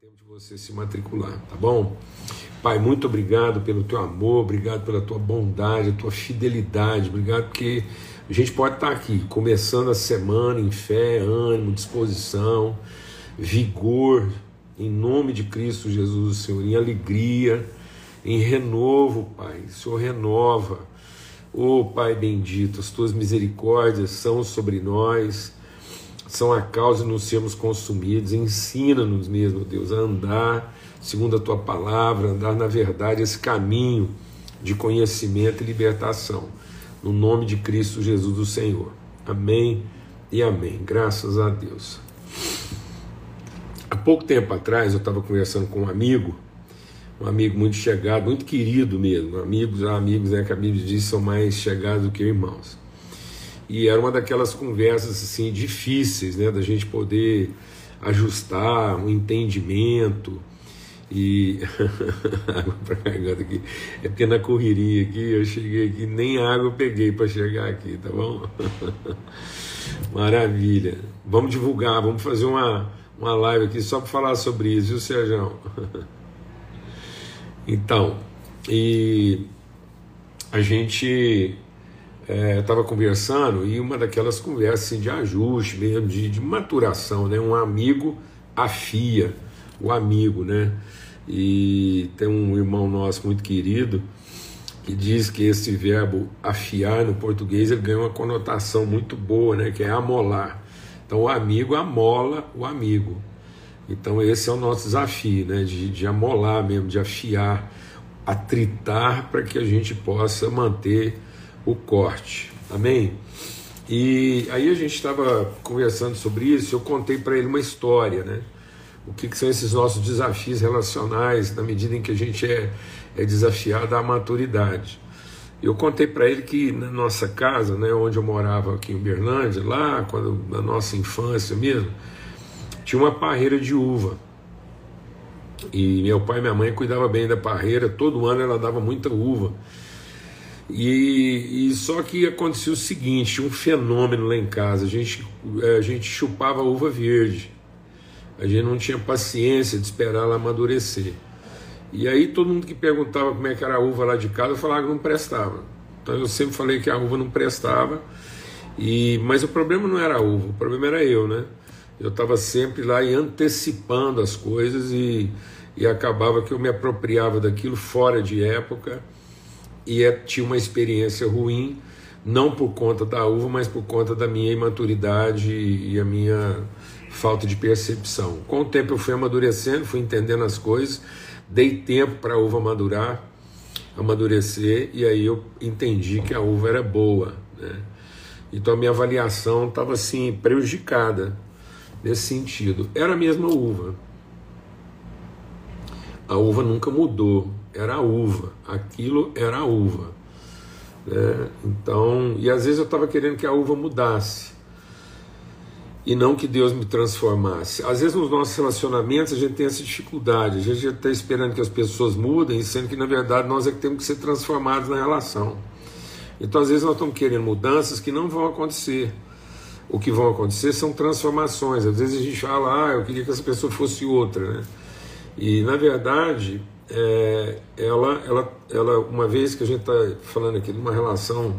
tempo de você se matricular, tá bom? Pai, muito obrigado pelo teu amor, obrigado pela tua bondade, a tua fidelidade, obrigado porque a gente pode estar aqui começando a semana em fé, ânimo, disposição, vigor, em nome de Cristo Jesus, Senhor, em alegria, em renovo, Pai. O Senhor renova. Oh, Pai bendito, as tuas misericórdias são sobre nós são a causa de não sermos consumidos. Ensina-nos mesmo, Deus, a andar segundo a tua palavra, andar na verdade esse caminho de conhecimento e libertação. No nome de Cristo Jesus, o Senhor. Amém e amém. Graças a Deus. Há pouco tempo atrás eu estava conversando com um amigo, um amigo muito chegado, muito querido mesmo. Amigos, amigos, né, que a Bíblia diz são mais chegados do que irmãos. E era uma daquelas conversas assim difíceis, né, da gente poder ajustar um entendimento e água para carregando aqui. É porque na correria aqui eu cheguei aqui, nem água eu peguei para chegar aqui, tá bom? Maravilha. Vamos divulgar, vamos fazer uma, uma live aqui só para falar sobre isso, viu, Sérgio? Então, e a gente estava é, conversando e uma daquelas conversas assim, de ajuste mesmo, de, de, maturação, né? Um amigo afia o amigo, né? E tem um irmão nosso muito querido que diz que esse verbo afiar no português ele ganha uma conotação muito boa, né? Que é amolar. Então o amigo amola o amigo. Então esse é o nosso desafio, né? De, de amolar mesmo, de afiar, atritar para que a gente possa manter o corte. Amém? E aí a gente estava conversando sobre isso, eu contei para ele uma história, né? O que, que, são esses nossos desafios relacionais na medida em que a gente é, é desafiado à maturidade. Eu contei para ele que na nossa casa, né, onde eu morava aqui em Uberlândia, lá quando na nossa infância mesmo, tinha uma parreira de uva. E meu pai e minha mãe cuidavam bem da parreira, todo ano ela dava muita uva. E, e, só que acontecia o seguinte, um fenômeno lá em casa, a gente, é, a gente chupava uva verde, a gente não tinha paciência de esperar ela amadurecer. E aí todo mundo que perguntava como é que era a uva lá de casa, eu falava que não prestava. Então eu sempre falei que a uva não prestava, e mas o problema não era a uva, o problema era eu, né? Eu estava sempre lá e antecipando as coisas e, e acabava que eu me apropriava daquilo fora de época e é, tinha uma experiência ruim, não por conta da uva, mas por conta da minha imaturidade e a minha falta de percepção. Com o tempo eu fui amadurecendo, fui entendendo as coisas, dei tempo para a uva madurar, amadurecer, e aí eu entendi que a uva era boa. Né? Então a minha avaliação estava assim, prejudicada nesse sentido. Era a mesma uva. A uva nunca mudou, era uva, aquilo era uva. Né? Então, e às vezes eu estava querendo que a uva mudasse e não que Deus me transformasse. Às vezes nos nossos relacionamentos a gente tem essa dificuldade, a gente está esperando que as pessoas mudem, sendo que na verdade nós é que temos que ser transformados na relação. Então às vezes nós estamos querendo mudanças que não vão acontecer. O que vão acontecer são transformações. Às vezes a gente fala, ah, eu queria que essa pessoa fosse outra, né? E na verdade é, ela, ela, ela, uma vez que a gente está falando aqui de uma relação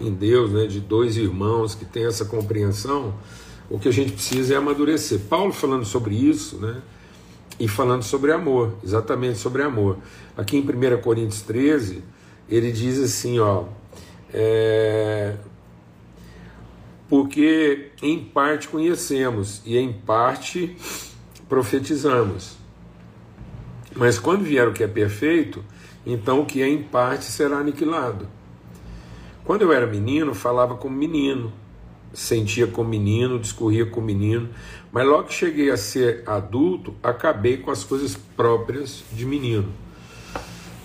em Deus, né, de dois irmãos que têm essa compreensão, o que a gente precisa é amadurecer. Paulo falando sobre isso, né, e falando sobre amor, exatamente sobre amor. Aqui em 1 Coríntios 13, ele diz assim, ó, é, porque em parte conhecemos e em parte profetizamos. Mas quando vier o que é perfeito, então o que é em parte será aniquilado. Quando eu era menino, falava como menino, sentia como menino, discorria como menino, mas logo que cheguei a ser adulto, acabei com as coisas próprias de menino.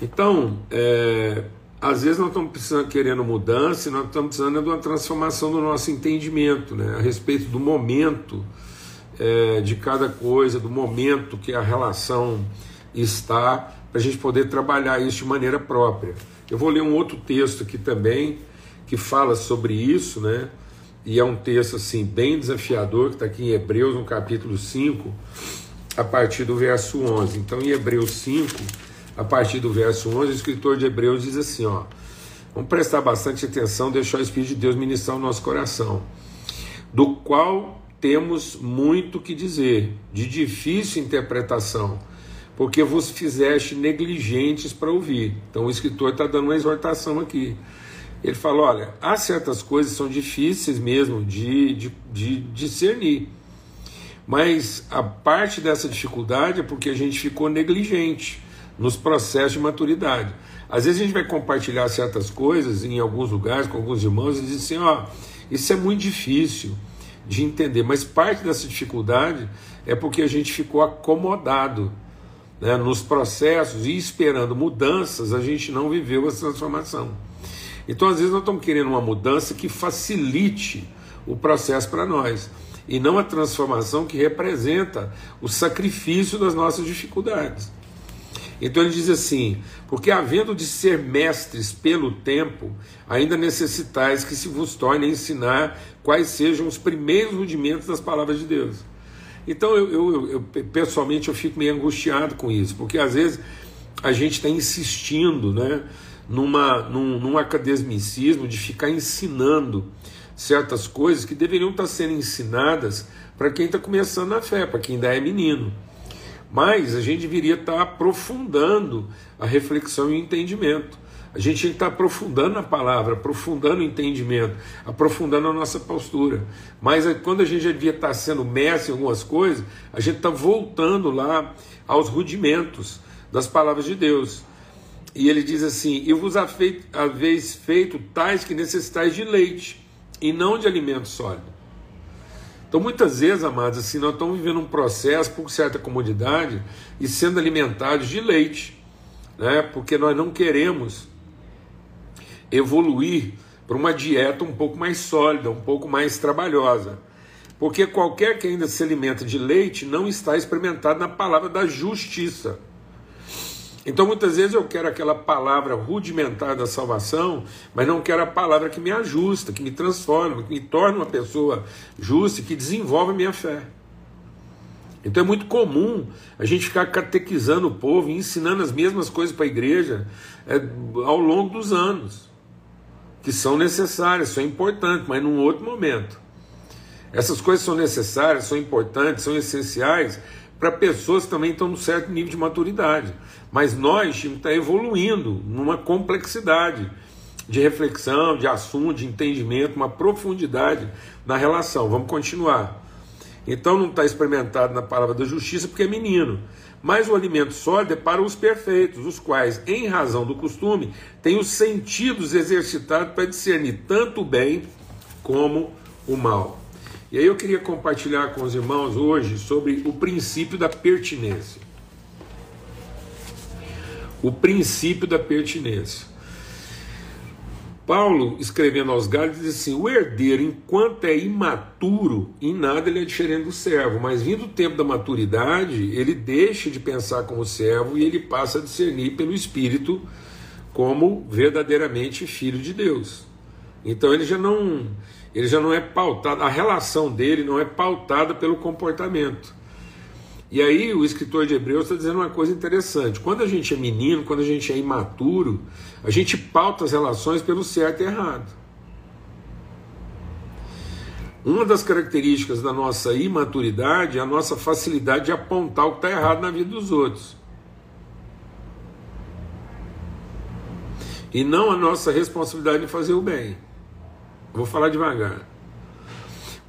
Então, é, às vezes nós estamos precisando, querendo mudança, e nós estamos precisando de uma transformação do nosso entendimento, né, a respeito do momento é, de cada coisa, do momento que a relação está para a gente poder trabalhar isso de maneira própria. Eu vou ler um outro texto aqui também que fala sobre isso, né? E é um texto assim bem desafiador que está aqui em Hebreus, no capítulo 5, a partir do verso 11. Então, em Hebreus 5, a partir do verso 11, o escritor de Hebreus diz assim: ó, vamos prestar bastante atenção, deixar o Espírito de Deus ministrar o nosso coração, do qual temos muito que dizer, de difícil interpretação, porque vos fizeste negligentes para ouvir. Então, o escritor está dando uma exortação aqui. Ele fala: olha, há certas coisas que são difíceis mesmo de, de, de discernir. Mas a parte dessa dificuldade é porque a gente ficou negligente nos processos de maturidade. Às vezes a gente vai compartilhar certas coisas em alguns lugares com alguns irmãos e diz assim: ó, isso é muito difícil de entender, mas parte dessa dificuldade é porque a gente ficou acomodado né, nos processos e esperando mudanças, a gente não viveu essa transformação. Então, às vezes, nós estamos querendo uma mudança que facilite o processo para nós e não a transformação que representa o sacrifício das nossas dificuldades. Então ele diz assim: porque havendo de ser mestres pelo tempo, ainda necessitais que se vos torne ensinar quais sejam os primeiros rudimentos das palavras de Deus. Então eu, eu, eu pessoalmente eu fico meio angustiado com isso, porque às vezes a gente está insistindo, né? numa, num, num academicismo de ficar ensinando certas coisas que deveriam estar sendo ensinadas para quem está começando na fé, para quem ainda é menino. Mas a gente deveria estar aprofundando a reflexão e o entendimento. A gente tem que estar aprofundando a palavra, aprofundando o entendimento, aprofundando a nossa postura. Mas quando a gente já devia estar sendo mestre em algumas coisas, a gente está voltando lá aos rudimentos das palavras de Deus. E ele diz assim: E vos haveis feito tais que necessitais de leite, e não de alimento sólido. Então, muitas vezes, amados, assim, nós estamos vivendo um processo por certa comodidade e sendo alimentados de leite, né? porque nós não queremos evoluir para uma dieta um pouco mais sólida, um pouco mais trabalhosa. Porque qualquer que ainda se alimenta de leite não está experimentado na palavra da justiça. Então muitas vezes eu quero aquela palavra rudimentar da salvação, mas não quero a palavra que me ajusta, que me transforma, que me torna uma pessoa justa que desenvolve a minha fé. Então é muito comum a gente ficar catequizando o povo, ensinando as mesmas coisas para a igreja é, ao longo dos anos, que são necessárias, são importantes, mas num outro momento. Essas coisas são necessárias, são importantes, são essenciais para pessoas que também estão num certo nível de maturidade. Mas nós que estar evoluindo numa complexidade de reflexão, de assunto, de entendimento, uma profundidade na relação. Vamos continuar. Então não está experimentado na palavra da justiça porque é menino. Mas o alimento sólido é para os perfeitos, os quais, em razão do costume, têm os sentidos exercitados para discernir tanto o bem como o mal. E aí eu queria compartilhar com os irmãos hoje sobre o princípio da pertinência. O princípio da pertinência. Paulo, escrevendo aos Gálatas, diz assim: o herdeiro, enquanto é imaturo, em nada ele é diferente do servo, mas vindo o tempo da maturidade, ele deixa de pensar como servo e ele passa a discernir pelo Espírito como verdadeiramente filho de Deus. Então ele já não ele já não é pautado, a relação dele não é pautada pelo comportamento. E aí o escritor de Hebreus está dizendo uma coisa interessante. Quando a gente é menino, quando a gente é imaturo, a gente pauta as relações pelo certo e errado. Uma das características da nossa imaturidade é a nossa facilidade de apontar o que está errado na vida dos outros. E não a nossa responsabilidade de fazer o bem. Vou falar devagar.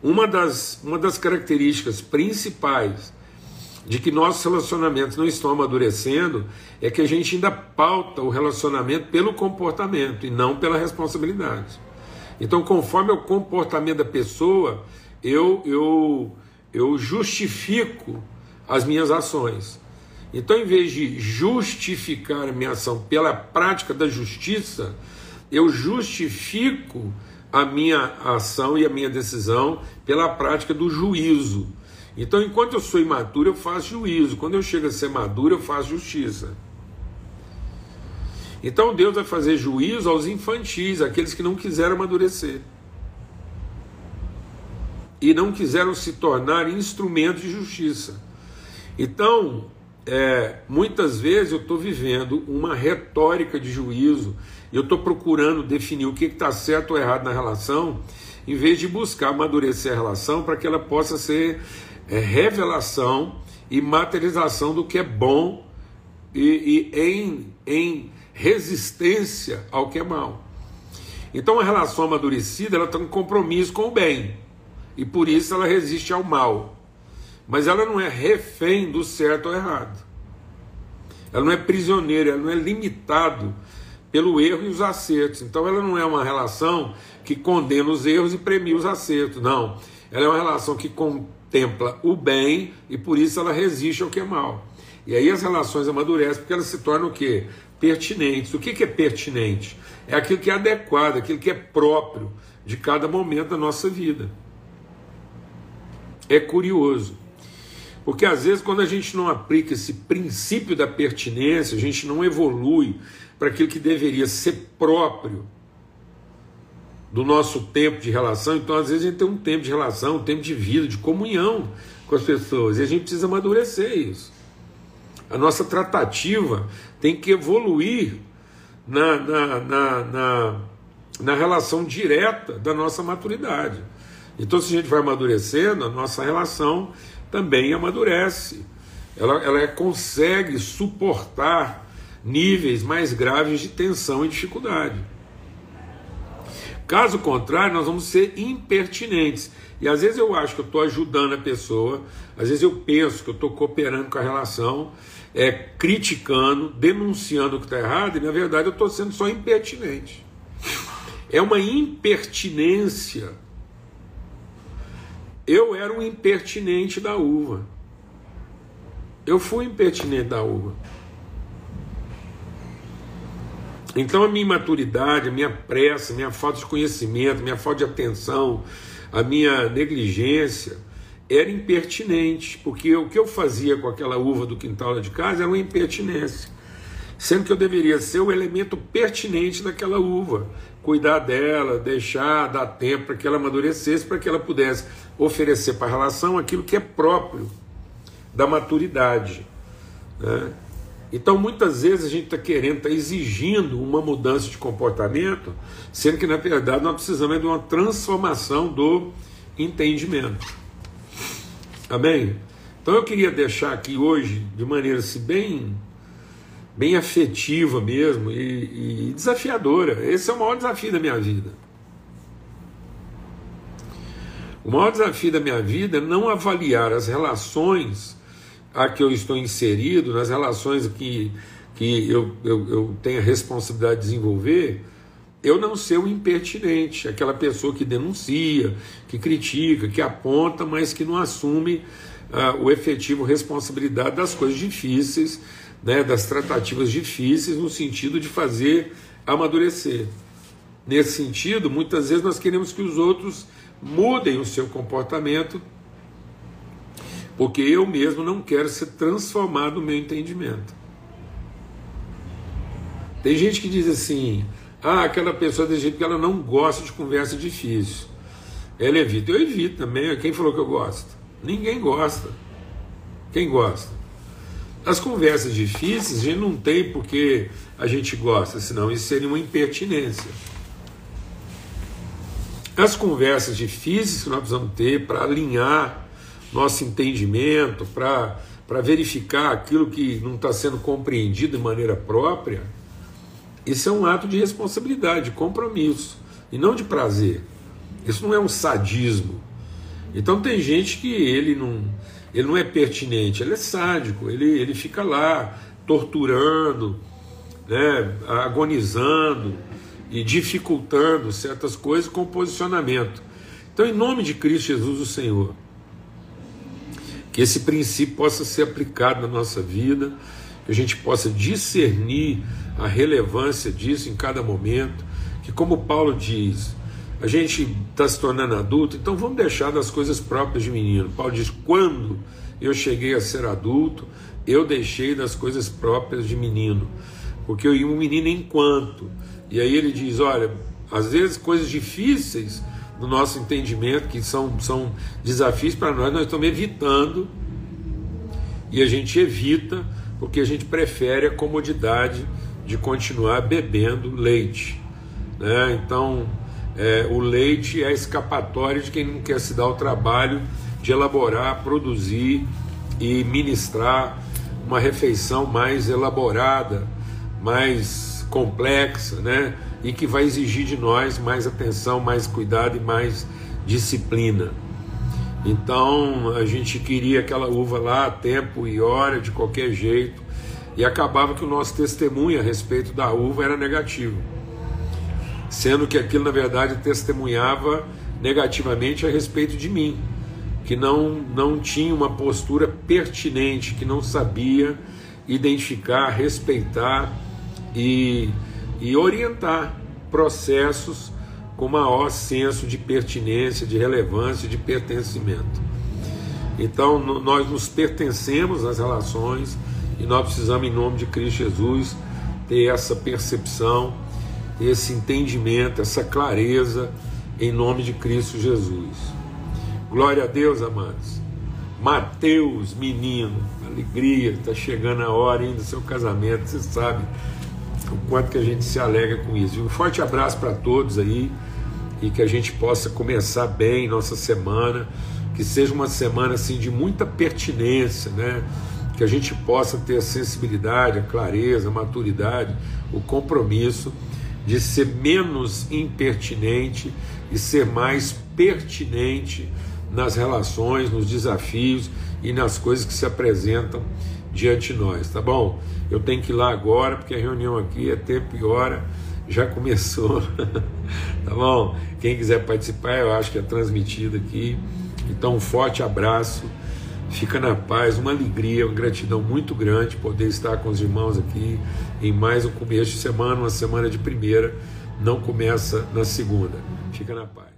Uma das, uma das características principais de que nossos relacionamentos não estão amadurecendo é que a gente ainda pauta o relacionamento pelo comportamento e não pela responsabilidade. Então, conforme o comportamento da pessoa, eu, eu, eu justifico as minhas ações. Então, em vez de justificar a minha ação pela prática da justiça, eu justifico a minha ação e a minha decisão pela prática do juízo. Então, enquanto eu sou imaturo, eu faço juízo. Quando eu chego a ser maduro, eu faço justiça. Então, Deus vai fazer juízo aos infantis, aqueles que não quiseram amadurecer. E não quiseram se tornar instrumentos de justiça. Então, é, muitas vezes eu estou vivendo uma retórica de juízo, eu estou procurando definir o que está certo ou errado na relação, em vez de buscar amadurecer a relação para que ela possa ser é, revelação e materialização do que é bom e, e em, em resistência ao que é mal. Então a relação amadurecida ela tem um compromisso com o bem e por isso ela resiste ao mal. Mas ela não é refém do certo ou errado. Ela não é prisioneira, ela não é limitado pelo erro e os acertos. Então ela não é uma relação que condena os erros e premia os acertos. Não. Ela é uma relação que contempla o bem e por isso ela resiste ao que é mal. E aí as relações amadurecem porque elas se tornam o quê? Pertinentes. O que é pertinente? É aquilo que é adequado, aquilo que é próprio de cada momento da nossa vida. É curioso. Porque às vezes, quando a gente não aplica esse princípio da pertinência, a gente não evolui para aquilo que deveria ser próprio do nosso tempo de relação. Então, às vezes, a gente tem um tempo de relação, um tempo de vida, de comunhão com as pessoas, e a gente precisa amadurecer isso. A nossa tratativa tem que evoluir na, na, na, na, na relação direta da nossa maturidade. Então, se a gente vai amadurecendo, a nossa relação também amadurece. Ela, ela consegue suportar níveis mais graves de tensão e dificuldade. Caso contrário, nós vamos ser impertinentes. E às vezes eu acho que eu estou ajudando a pessoa, às vezes eu penso que eu estou cooperando com a relação, é, criticando, denunciando o que está errado, e na verdade eu estou sendo só impertinente. É uma impertinência eu era um impertinente da uva. Eu fui impertinente da uva. Então a minha imaturidade, a minha pressa, a minha falta de conhecimento, a minha falta de atenção, a minha negligência era impertinente, porque o que eu fazia com aquela uva do quintal de casa era uma impertinência sendo que eu deveria ser o elemento pertinente daquela uva, cuidar dela, deixar, dar tempo para que ela amadurecesse, para que ela pudesse oferecer para a relação aquilo que é próprio da maturidade. Né? Então, muitas vezes a gente está querendo, está exigindo uma mudança de comportamento, sendo que na verdade nós precisamos de uma transformação do entendimento. Amém? Então eu queria deixar aqui hoje, de maneira assim, bem bem afetiva mesmo e, e desafiadora. Esse é o maior desafio da minha vida. O maior desafio da minha vida é não avaliar as relações a que eu estou inserido, nas relações que, que eu, eu, eu tenho a responsabilidade de desenvolver, eu não ser um impertinente, aquela pessoa que denuncia, que critica, que aponta, mas que não assume uh, o efetivo responsabilidade das coisas difíceis né, das tratativas difíceis no sentido de fazer amadurecer. Nesse sentido, muitas vezes nós queremos que os outros mudem o seu comportamento, porque eu mesmo não quero ser transformado no meu entendimento. Tem gente que diz assim: ah, aquela pessoa tem jeito que ela não gosta de conversa difícil. Ela evita. Eu evito também. Quem falou que eu gosto? Ninguém gosta. Quem gosta? As conversas difíceis a gente não tem porque a gente gosta, senão isso seria uma impertinência. As conversas difíceis que nós precisamos ter para alinhar nosso entendimento, para, verificar aquilo que não está sendo compreendido de maneira própria, isso é um ato de responsabilidade, de compromisso, e não de prazer. Isso não é um sadismo. Então tem gente que ele não ele não é pertinente, ele é sádico, ele, ele fica lá torturando, né, agonizando e dificultando certas coisas com posicionamento. Então, em nome de Cristo Jesus, o Senhor, que esse princípio possa ser aplicado na nossa vida, que a gente possa discernir a relevância disso em cada momento, que, como Paulo diz, a gente está se tornando adulto, então vamos deixar das coisas próprias de menino. Paulo diz: quando eu cheguei a ser adulto, eu deixei das coisas próprias de menino, porque eu ia um menino enquanto. E aí ele diz: olha, às vezes coisas difíceis no nosso entendimento, que são, são desafios para nós, nós estamos evitando. e a gente evita porque a gente prefere a comodidade de continuar bebendo leite. Né? Então, é, o leite é a escapatória de quem não quer se dar o trabalho de elaborar, produzir e ministrar uma refeição mais elaborada, mais complexa, né? E que vai exigir de nós mais atenção, mais cuidado e mais disciplina. Então a gente queria aquela uva lá, tempo e hora, de qualquer jeito, e acabava que o nosso testemunho a respeito da uva era negativo, sendo que aquilo na verdade testemunhava negativamente a respeito de mim, que não, não tinha uma postura pertinente, que não sabia identificar, respeitar e, e orientar processos com maior senso de pertinência, de relevância, de pertencimento. Então, nós nos pertencemos às relações e nós precisamos, em nome de Cristo Jesus, ter essa percepção, esse entendimento, essa clareza, em nome de Cristo Jesus. Glória a Deus, amados. Mateus, menino, alegria, está chegando a hora ainda do seu casamento, você sabe o quanto que a gente se alegra com isso. Um forte abraço para todos aí e que a gente possa começar bem nossa semana, que seja uma semana assim de muita pertinência, né? Que a gente possa ter a sensibilidade, a clareza, a maturidade, o compromisso de ser menos impertinente e ser mais pertinente nas relações, nos desafios e nas coisas que se apresentam diante de nós, tá bom? Eu tenho que ir lá agora, porque a reunião aqui é tempo e hora, já começou, tá bom? Quem quiser participar, eu acho que é transmitido aqui. Então, um forte abraço, fica na paz, uma alegria, uma gratidão muito grande poder estar com os irmãos aqui em mais um começo de semana, uma semana de primeira, não começa na segunda. Fica na paz.